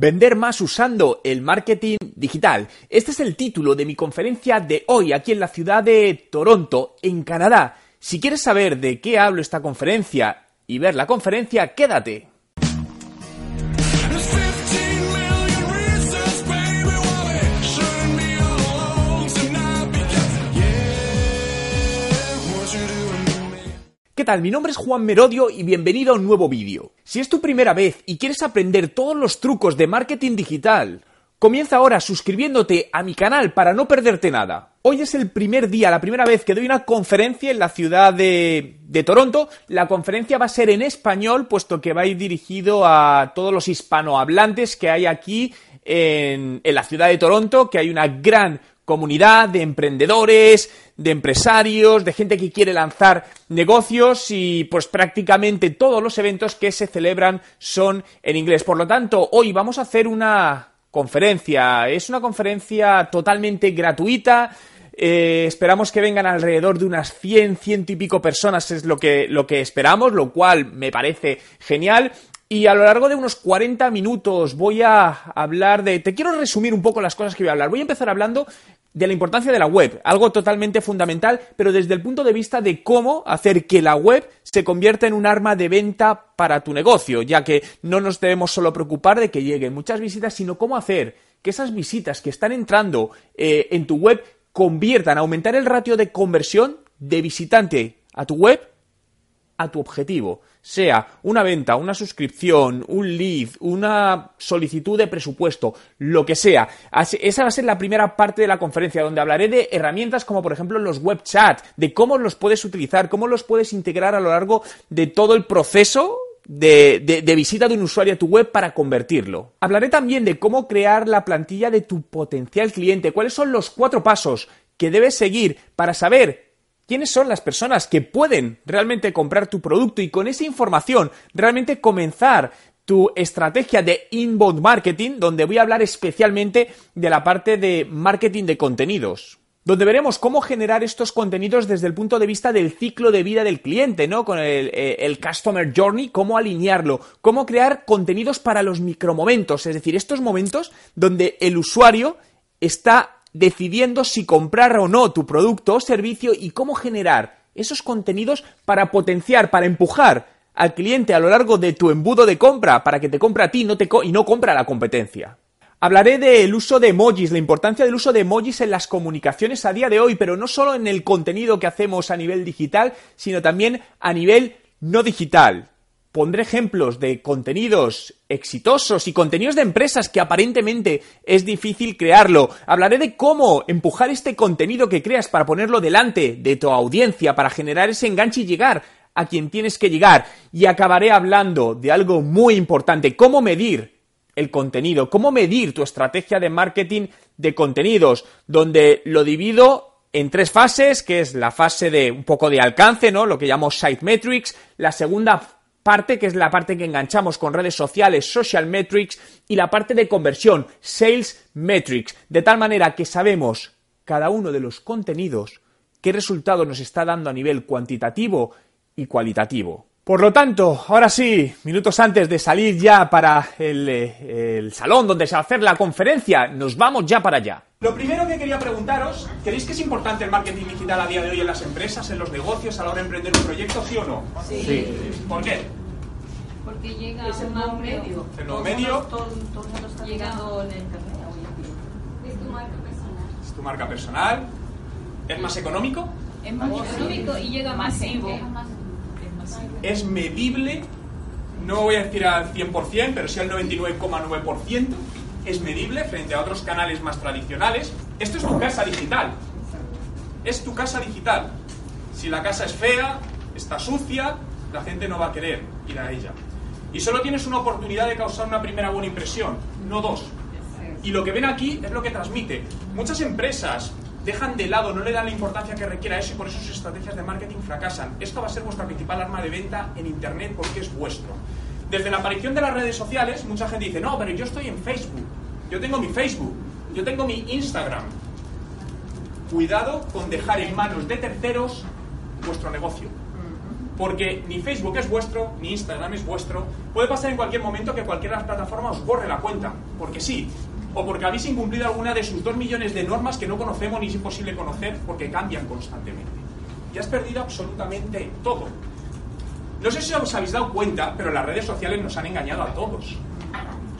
Vender más usando el marketing digital. Este es el título de mi conferencia de hoy aquí en la ciudad de Toronto, en Canadá. Si quieres saber de qué hablo esta conferencia y ver la conferencia, quédate. ¿Qué tal? Mi nombre es Juan Merodio y bienvenido a un nuevo vídeo. Si es tu primera vez y quieres aprender todos los trucos de marketing digital, comienza ahora suscribiéndote a mi canal para no perderte nada. Hoy es el primer día, la primera vez que doy una conferencia en la ciudad de, Toronto. La conferencia va a ser en español, puesto que va a ir dirigido a todos los hispanohablantes que hay aquí en, en la ciudad de Toronto, que hay una gran comunidad de emprendedores, de empresarios, de gente que quiere lanzar negocios y pues prácticamente todos los eventos que se celebran son en inglés. Por lo tanto, hoy vamos a hacer una conferencia. Es una conferencia totalmente gratuita. Eh, esperamos que vengan alrededor de unas 100, ciento y pico personas, es lo que, lo que esperamos, lo cual me parece genial. Y a lo largo de unos 40 minutos voy a hablar de... Te quiero resumir un poco las cosas que voy a hablar. Voy a empezar hablando de la importancia de la web, algo totalmente fundamental, pero desde el punto de vista de cómo hacer que la web se convierta en un arma de venta para tu negocio, ya que no nos debemos solo preocupar de que lleguen muchas visitas, sino cómo hacer que esas visitas que están entrando eh, en tu web conviertan, aumentar el ratio de conversión de visitante a tu web a tu objetivo, sea una venta, una suscripción, un lead, una solicitud de presupuesto, lo que sea. Esa va a ser la primera parte de la conferencia donde hablaré de herramientas como por ejemplo los web chat, de cómo los puedes utilizar, cómo los puedes integrar a lo largo de todo el proceso de, de, visita de un usuario a tu web para convertirlo. Hablaré también de cómo crear la plantilla de tu potencial cliente, cuáles son los cuatro pasos que debes seguir para saber quiénes son las personas que pueden realmente comprar tu producto y con esa información realmente comenzar tu estrategia de inbound marketing, donde voy a hablar especialmente de la parte de marketing de contenidos donde veremos cómo generar estos contenidos desde el punto de vista del ciclo de vida del cliente, ¿no? Con el, eh, Customer Journey, cómo alinearlo, cómo crear contenidos para los micromomentos, es decir, estos momentos donde el usuario está decidiendo si comprar o no tu producto o servicio y cómo generar esos contenidos para potenciar, para empujar al cliente a lo largo de tu embudo de compra para que te compre a ti y no compra a la competencia. Hablaré del uso de emojis, la importancia del uso de emojis en las comunicaciones a día de hoy, pero no solo en el contenido que hacemos a nivel digital, sino también a nivel no digital pondré ejemplos de contenidos exitosos y contenidos de empresas que aparentemente es difícil crearlo. Hablaré de cómo empujar este contenido que creas para ponerlo delante de tu audiencia, para generar ese enganche y llegar a quien tienes que llegar. Y acabaré hablando de algo muy importante, cómo medir el contenido, cómo medir tu estrategia de marketing de contenidos, donde lo divido en tres fases, que es la fase de un poco de alcance, ¿no? Lo que llamo site metrics, la segunda parte que es la parte que enganchamos con redes sociales, social metrics y la parte de conversión, sales metrics, de tal manera que sabemos cada uno de los contenidos qué resultado nos está dando a nivel cuantitativo y cualitativo. Por lo tanto, ahora sí, minutos antes de salir ya para el, eh, el, salón donde se va a hacer la conferencia, nos vamos ya para allá. Lo primero que quería preguntaros, ¿creéis que es importante el marketing digital a día de hoy en las empresas, en los negocios, a la hora de emprender un proyecto, sí o no? Sí. sí. ¿Por qué? porque llega es el nuevo medio. El nuevo medio. Todo, todo, el mundo está llegando en internet hoy en día. Es tu marca personal. Es tu marca personal. ¿Es más económico? Es más económico y llega más, es medible, no voy a decir al 100%, pero sí al 99,9%. Es medible frente a otros canales más tradicionales. Esto es tu casa digital. Es tu casa digital. Si la casa es fea, está sucia, la gente no va a querer ir a ella. Y solo tienes una oportunidad de causar una primera buena impresión, no dos. Y lo que ven aquí es lo que transmite. Muchas empresas dejan de lado, no le dan la importancia que requiera eso y por eso sus estrategias de marketing fracasan. Esto va a ser vuestra principal arma de venta en Internet porque es vuestro. Desde la aparición de las redes sociales, mucha gente dice, no, pero yo estoy en Facebook, yo tengo mi Facebook, yo tengo mi Instagram. Cuidado con dejar en manos de terceros vuestro negocio. Porque ni Facebook es vuestro, ni Instagram es vuestro. Puede pasar en cualquier momento que cualquiera de las plataformas os borre la cuenta, porque sí. O porque habéis incumplido alguna de sus dos millones de normas que no conocemos ni es imposible conocer porque cambian constantemente. Y has perdido absolutamente todo. No sé si os habéis dado cuenta, pero las redes sociales nos han engañado a todos.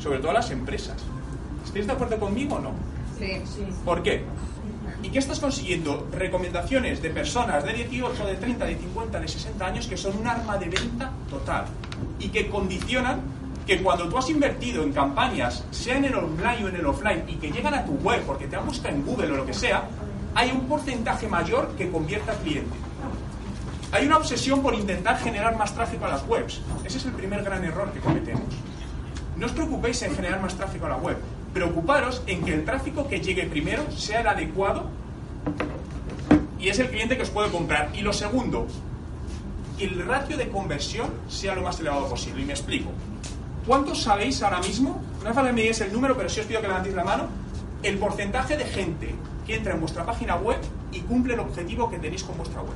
Sobre todo a las empresas. ¿Estáis de acuerdo conmigo o no? Sí, sí. ¿Por qué? ¿Y qué estás consiguiendo? Recomendaciones de personas de 18, de 30, de 50, de 60 años que son un arma de venta total y que condicionan que cuando tú has invertido en campañas, sea en el online o en el offline, y que llegan a tu web porque te han buscado en Google o lo que sea, hay un porcentaje mayor que convierta al cliente. Hay una obsesión por intentar generar más tráfico a las webs. Ese es el primer gran error que cometemos. No os preocupéis en generar más tráfico a la web. Preocuparos en que el tráfico que llegue primero sea el adecuado y es el cliente que os puede comprar. Y lo segundo, que el ratio de conversión sea lo más elevado posible. Y me explico. ¿Cuántos sabéis ahora mismo? No hace falta que me digáis el número, pero si os pido que levantéis la mano. El porcentaje de gente que entra en vuestra página web y cumple el objetivo que tenéis con vuestra web.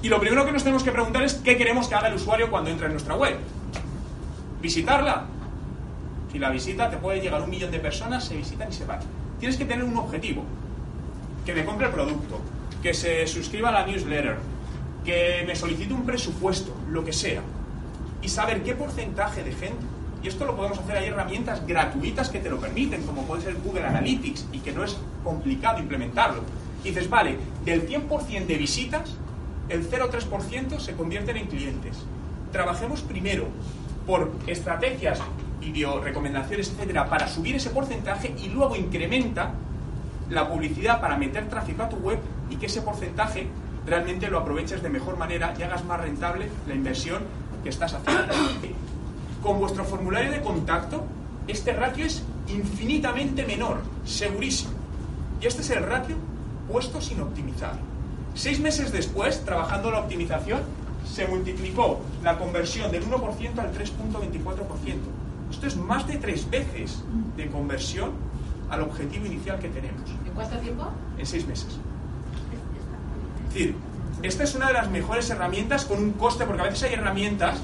Y lo primero que nos tenemos que preguntar es qué queremos que haga el usuario cuando entra en nuestra web. ¿Visitarla? Si la visita, te puede llegar un millón de personas, se visitan y se van. Tienes que tener un objetivo. Que me compre el producto, que se suscriba a la newsletter, que me solicite un presupuesto, lo que sea. Y saber qué porcentaje de gente. Y esto lo podemos hacer, hay herramientas gratuitas que te lo permiten, como puede ser Google Analytics, y que no es complicado implementarlo. Y dices, vale, del 100% de visitas, el 0,3% se convierten en clientes. Trabajemos primero por estrategias, video, recomendaciones, etcétera, para subir ese porcentaje y luego incrementa la publicidad para meter tráfico a tu web y que ese porcentaje realmente lo aproveches de mejor manera y hagas más rentable la inversión que estás haciendo. Con vuestro formulario de contacto, este ratio es infinitamente menor, segurísimo. Y este es el ratio puesto sin optimizar. Seis meses después, trabajando la optimización, se multiplicó la conversión del 1% al 3.24%. Esto es más de tres veces de conversión al objetivo inicial que tenemos. ¿En cuánto tiempo? En seis meses. Es decir, esta es una de las mejores herramientas con un coste, porque a veces hay herramientas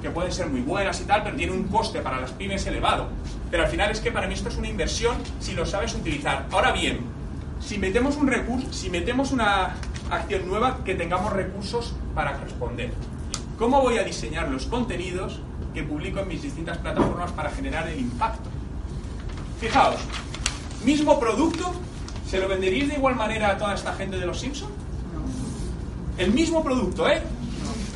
que pueden ser muy buenas y tal, pero tienen un coste para las pymes elevado. Pero al final es que para mí esto es una inversión si lo sabes utilizar. Ahora bien, si metemos un recurso, si metemos una acción nueva, que tengamos recursos para responder. ¿Cómo voy a diseñar los contenidos que publico en mis distintas plataformas para generar el impacto? Fijaos, mismo producto, ¿se lo venderíais de igual manera a toda esta gente de los Simpsons? El mismo producto, ¿eh?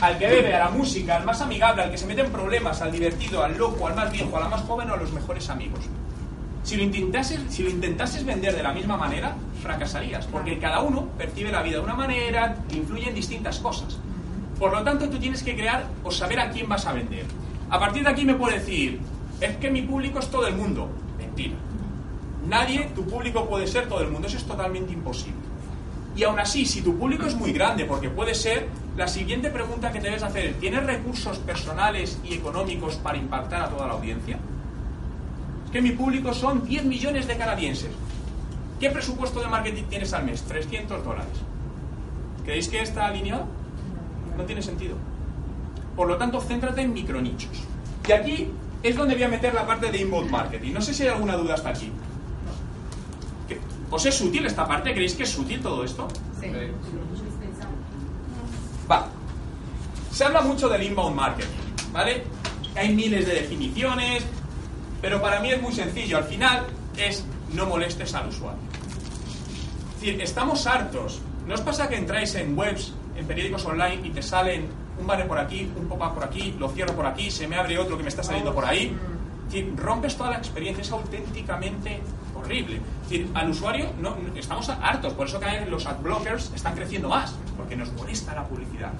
Al que bebe, a la música, al más amigable, al que se mete en problemas, al divertido, al loco, al más viejo, a la más joven o a los mejores amigos. Si lo, intentases, si lo intentases vender de la misma manera, fracasarías, porque cada uno percibe la vida de una manera, influye en distintas cosas. Por lo tanto, tú tienes que crear o saber a quién vas a vender. A partir de aquí me puede decir, es que mi público es todo el mundo. Mentira. Nadie, tu público puede ser todo el mundo, eso es totalmente imposible. Y aún así, si tu público es muy grande, porque puede ser, la siguiente pregunta que debes hacer, ¿tienes recursos personales y económicos para impactar a toda la audiencia? Es que mi público son 10 millones de canadienses. ¿Qué presupuesto de marketing tienes al mes? 300 dólares. ¿Creéis que está alineado? No tiene sentido. Por lo tanto, céntrate en micronichos. Y aquí es donde voy a meter la parte de inbound marketing. No sé si hay alguna duda hasta aquí. ¿Qué- ¿Os es útil esta parte? ¿Creéis que es útil todo esto? Sí. Va. Se habla mucho del inbound marketing, ¿vale? Hay miles de definiciones, pero para mí es muy sencillo. Al final es no molestes al usuario. Es decir, estamos hartos. ¿No os pasa que entráis en webs, en periódicos online y te salen un banner por aquí, un pop-up por aquí, lo cierro por aquí, se me abre otro que me está saliendo por ahí? Es decir, rompes toda la experiencia, es auténticamente horrible. Es decir, al usuario no, estamos hartos, por eso que los adblockers están creciendo más, porque nos molesta la publicidad.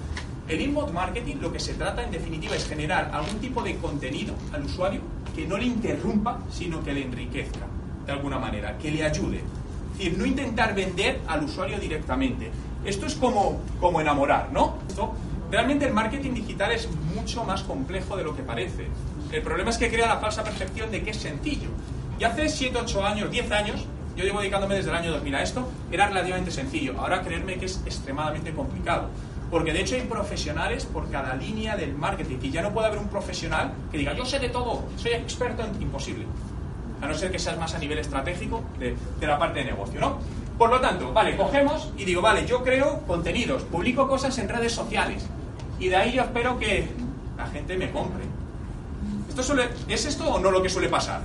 El inbound marketing lo que se trata en definitiva es generar algún tipo de contenido al usuario que no le interrumpa, sino que le enriquezca de alguna manera, que le ayude. Es decir, no intentar vender al usuario directamente. Esto es como, como enamorar, ¿no? Esto- realmente el marketing digital es mucho más complejo de lo que parece. El problema es que crea la falsa percepción de que es sencillo. Y hace 7, 8 años, 10 años, yo llevo dedicándome desde el año 2000 a esto, era relativamente sencillo. Ahora creerme que es extremadamente complicado. Porque de hecho hay profesionales por cada línea del marketing. Y ya no puede haber un profesional que diga, yo sé de todo, soy experto en... Imposible. A no ser que seas más a nivel estratégico de, de la parte de negocio, ¿no? Por lo tanto, vale, cogemos y digo, vale, yo creo contenidos, publico cosas en redes sociales. Y de ahí yo espero que la gente me compre. ¿Esto suele, ¿Es esto o no lo que suele pasar?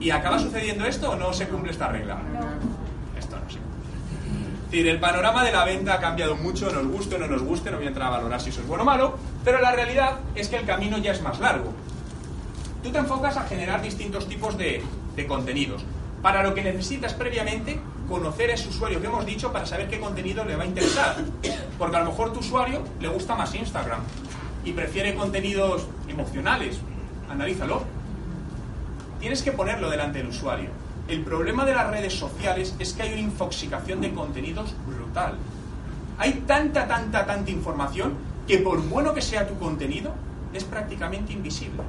¿Y acaba sucediendo esto o no se cumple esta regla? Esto no se cumple. Es decir, el panorama de la venta ha cambiado mucho, nos guste o no nos guste, no voy a entrar a valorar si eso es bueno o malo, pero la realidad es que el camino ya es más largo. Tú te enfocas a generar distintos tipos de, de contenidos. Para lo que necesitas previamente conocer a ese usuario que hemos dicho para saber qué contenido le va a interesar. Porque a lo mejor tu usuario le gusta más Instagram y prefiere contenidos emocionales. Analízalo. Tienes que ponerlo delante del usuario. El problema de las redes sociales es que hay una infoxicación de contenidos brutal. Hay tanta, tanta, tanta información que por bueno que sea tu contenido, es prácticamente invisible.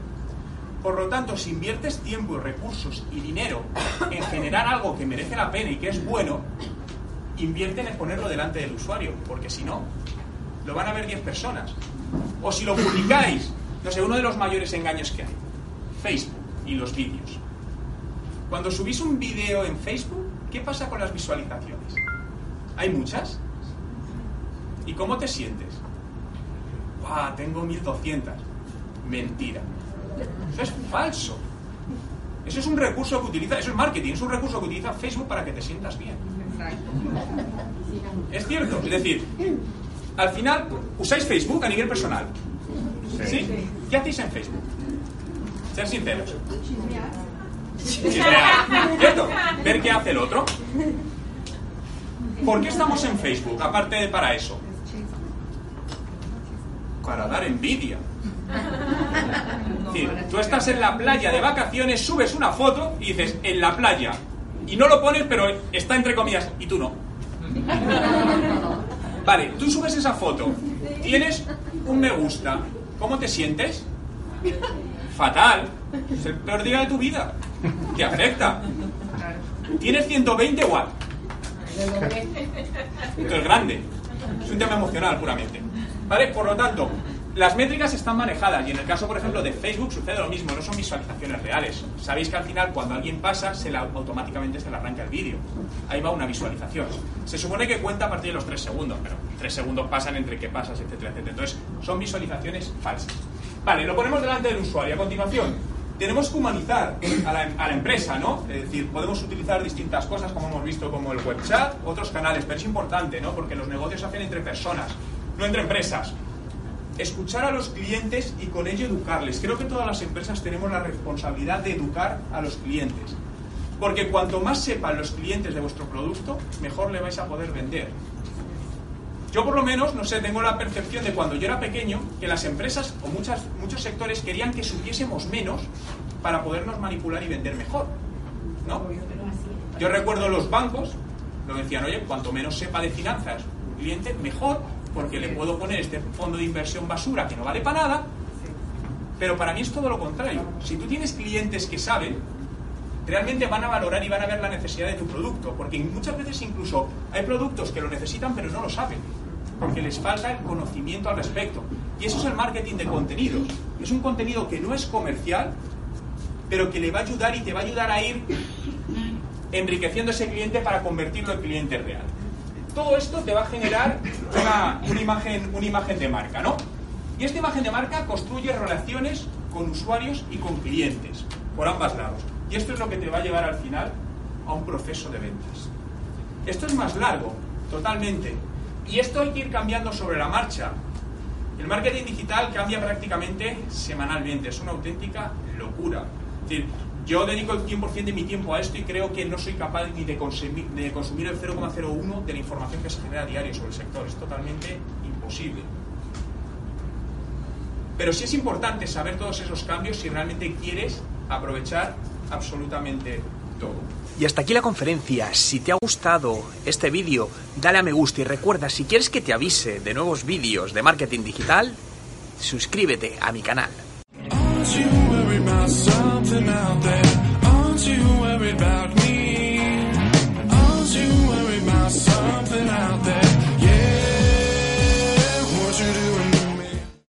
Por lo tanto, si inviertes tiempo y recursos y dinero en generar algo que merece la pena y que es bueno, invierte en ponerlo delante del usuario, porque si no, lo van a ver 10 personas. O si lo publicáis, no sé, uno de los mayores engaños que hay, Facebook y los vídeos. Cuando subís un vídeo en Facebook, ¿qué pasa con las visualizaciones? ¿Hay muchas? ¿Y cómo te sientes? ¡Guau! Tengo 1200. Mentira. Eso es falso. Eso es un recurso que utiliza, eso es marketing, es un recurso que utiliza Facebook para que te sientas bien. Es cierto, es decir, al final, ¿usáis Facebook a nivel personal? ¿Sí? ¿Qué hacéis en Facebook? Ser sinceros. ¿Cierto? Ver qué hace el otro. ¿Por qué estamos en Facebook, aparte de para eso? Para dar envidia. Es tú estás en la playa de vacaciones, subes una foto y dices, en la playa. Y no lo pones, pero está entre comillas, y tú no. Vale, tú subes esa foto, tienes un me gusta, ¿cómo te sientes? Fatal. Es el peor día de tu vida. Te afecta. Tienes 120 watts. Esto es grande. Es un tema emocional puramente. Por lo tanto, las métricas están manejadas y en el caso, por ejemplo, de Facebook sucede lo mismo, no son visualizaciones reales. Sabéis que al final cuando alguien pasa, se la, automáticamente se le arranca el vídeo. Ahí va una visualización. Se supone que cuenta a partir de los 3 segundos, pero 3 segundos pasan entre que pasas, etcétera, etcétera. Entonces, son visualizaciones falsas. Vale, lo ponemos delante del usuario. A continuación, tenemos que humanizar a la, empresa, ¿no? Es decir, podemos utilizar distintas cosas, como hemos visto, como el web chat, otros canales, pero es importante, ¿no? Porque los negocios se hacen entre personas, no entre empresas escuchar a los clientes y con ello educarles. Creo que todas las empresas tenemos la responsabilidad de educar a los clientes. Porque cuanto más sepan los clientes de vuestro producto, mejor le vais a poder vender. Yo por lo menos, no sé, tengo la percepción de cuando yo era pequeño que las empresas o muchas, muchos sectores querían que supiésemos menos para podernos manipular y vender mejor. ¿No? Yo recuerdo los bancos, lo decían, oye, cuanto menos sepa de finanzas un cliente, mejor, porque le puedo poner este fondo de inversión basura que no vale para nada, pero para mí es todo lo contrario. Si tú tienes clientes que saben, realmente van a valorar y van a ver la necesidad de tu producto, porque muchas veces incluso hay productos que lo necesitan pero no lo saben, porque les falta el conocimiento al respecto. Y eso es el marketing de contenidos. Es un contenido que no es comercial, pero que le va a ayudar y te va a ayudar a ir enriqueciendo ese cliente para convertirlo en cliente real todo esto te va a generar una, una, imagen, una imagen de marca, ¿no? Y esta imagen de marca construye relaciones con usuarios y con clientes, por ambos lados. Y esto es lo que te va a llevar al final a un proceso de ventas. Esto es más largo, totalmente. Y esto hay que ir cambiando sobre la marcha. El marketing digital cambia prácticamente semanalmente, es una auténtica locura. Es decir, yo dedico el 100% de mi tiempo a esto y creo que no soy capaz ni de consumir, de consumir el 0,01 de la información que se genera diario sobre el sector. Es totalmente imposible. Pero sí es importante saber todos esos cambios si realmente quieres aprovechar absolutamente. Y hasta aquí la conferencia. Si te ha gustado este vídeo, dale a me gusta y recuerda, si quieres que te avise de nuevos vídeos de marketing digital, suscríbete a mi canal.